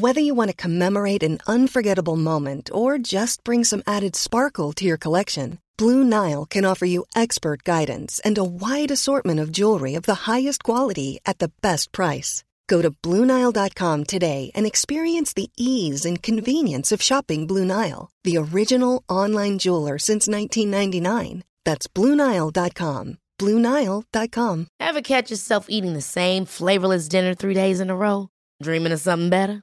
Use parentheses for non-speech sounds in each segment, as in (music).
Whether you want to commemorate an unforgettable moment or just bring some added sparkle to your collection, Blue Nile can offer you expert guidance and a wide assortment of jewelry of the highest quality at the best price. Go to BlueNile.com today and experience the ease and convenience of shopping Blue Nile, the original online jeweler since 1999. That's BlueNile.com. BlueNile.com. Ever catch yourself eating the same flavorless dinner three days in a row? Dreaming of something better?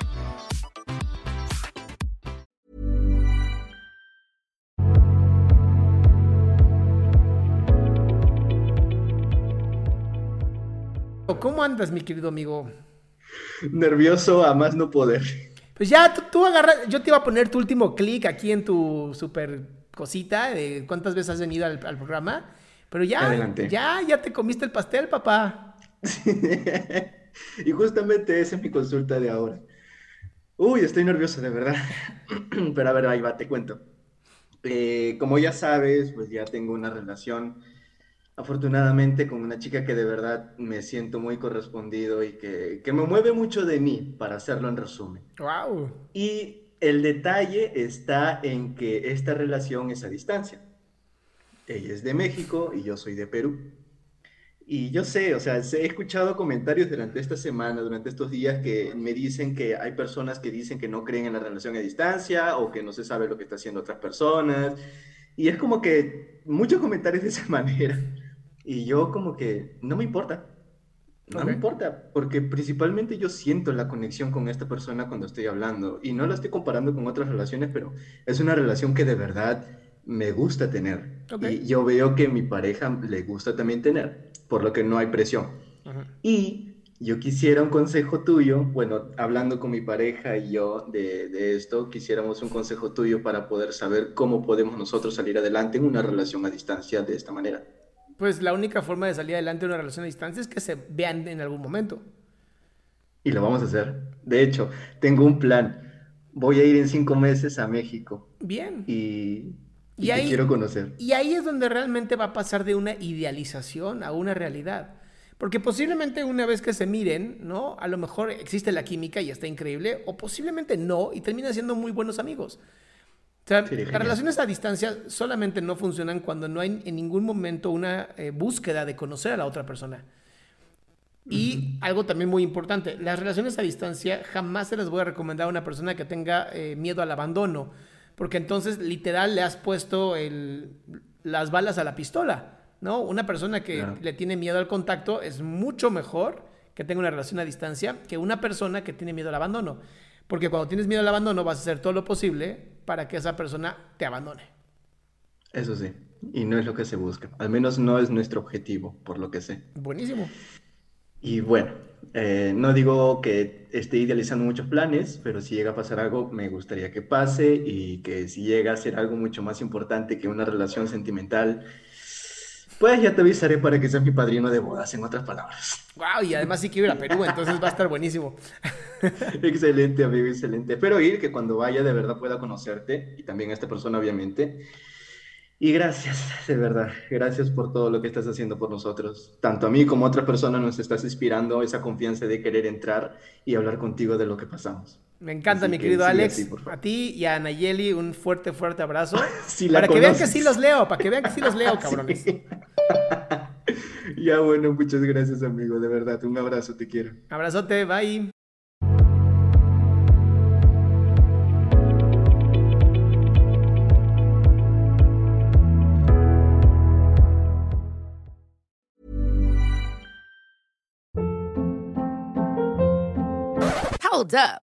¿Cómo andas, mi querido amigo? Nervioso a más no poder. Pues ya, tú, tú agarras, yo te iba a poner tu último clic aquí en tu super cosita de cuántas veces has venido al, al programa, pero ya, Adelante. ya, ya te comiste el pastel, papá. (laughs) y justamente esa es mi consulta de ahora. Uy, estoy nervioso, de verdad. (clears throat) Pero a ver, ahí va, te cuento. Eh, como ya sabes, pues ya tengo una relación, afortunadamente, con una chica que de verdad me siento muy correspondido y que, que me mueve mucho de mí, para hacerlo en resumen. Wow. Y el detalle está en que esta relación es a distancia. Ella es de México y yo soy de Perú. Y yo sé, o sea, he escuchado comentarios durante esta semana, durante estos días, que me dicen que hay personas que dicen que no creen en la relación a distancia o que no se sabe lo que está haciendo otras personas. Y es como que muchos comentarios de esa (laughs) manera. Y yo como que no me importa. No me importa, porque principalmente yo siento la conexión con esta persona cuando estoy hablando. Y no la estoy comparando con otras relaciones, pero es una relación que de verdad me gusta tener. Y yo veo que mi pareja le gusta también tener, por lo que no hay presión. Y yo quisiera un consejo tuyo, bueno, hablando con mi pareja y yo de, de esto, quisiéramos un consejo tuyo para poder saber cómo podemos nosotros salir adelante en una relación a distancia de esta manera. Pues la única forma de salir adelante de una relación a distancia es que se vean en algún momento. Y lo vamos a hacer. De hecho, tengo un plan. Voy a ir en cinco meses a México Bien. y, Y y te ahí- quiero conocer. Y ahí es donde realmente va a pasar de una idealización a una realidad. Porque posiblemente una vez que se miren, ¿no? A lo mejor existe la química y está increíble, o posiblemente no, y terminan siendo muy buenos amigos. Sea, las genial. relaciones a distancia solamente no funcionan cuando no hay en ningún momento una eh, búsqueda de conocer a la otra persona. Y algo también muy importante, las relaciones a distancia jamás se las voy a recomendar a una persona que tenga eh, miedo al abandono, porque entonces literal le has puesto el- las balas a la pistola, ¿no? Una persona que le tiene miedo al contacto es mucho mejor que tenga una relación a distancia que una persona que tiene miedo al abandono, porque cuando tienes miedo al abandono vas a hacer todo lo posible para que esa persona te abandone. Eso sí, y no es lo que se busca. Al menos no es nuestro objetivo, por lo que sé. Buenísimo. Y bueno, eh, no digo que esté idealizando muchos planes, pero si llega a pasar algo, me gustaría que pase y que si llega a ser algo mucho más importante que una relación sentimental, pues ya te avisaré para que seas mi padrino de bodas, en otras palabras. Wow, y además sí quiero ir a Perú, entonces va a estar buenísimo. (laughs) Excelente, amigo, excelente. Espero ir, que cuando vaya de verdad pueda conocerte y también a esta persona, obviamente. Y gracias, de verdad, gracias por todo lo que estás haciendo por nosotros. Tanto a mí como a otras personas nos estás inspirando esa confianza de querer entrar y hablar contigo de lo que pasamos. Me encanta, Así mi que querido Alex. a ti y a Nayeli un fuerte, fuerte abrazo. (laughs) Si la para que vean que sí los leo, para que vean que sí los leo, (laughs) cabrones. Sí. (laughs) Ya bueno, muchas gracias, amigo, de verdad, un abrazo, te quiero. Abrazote, bye. Hold up.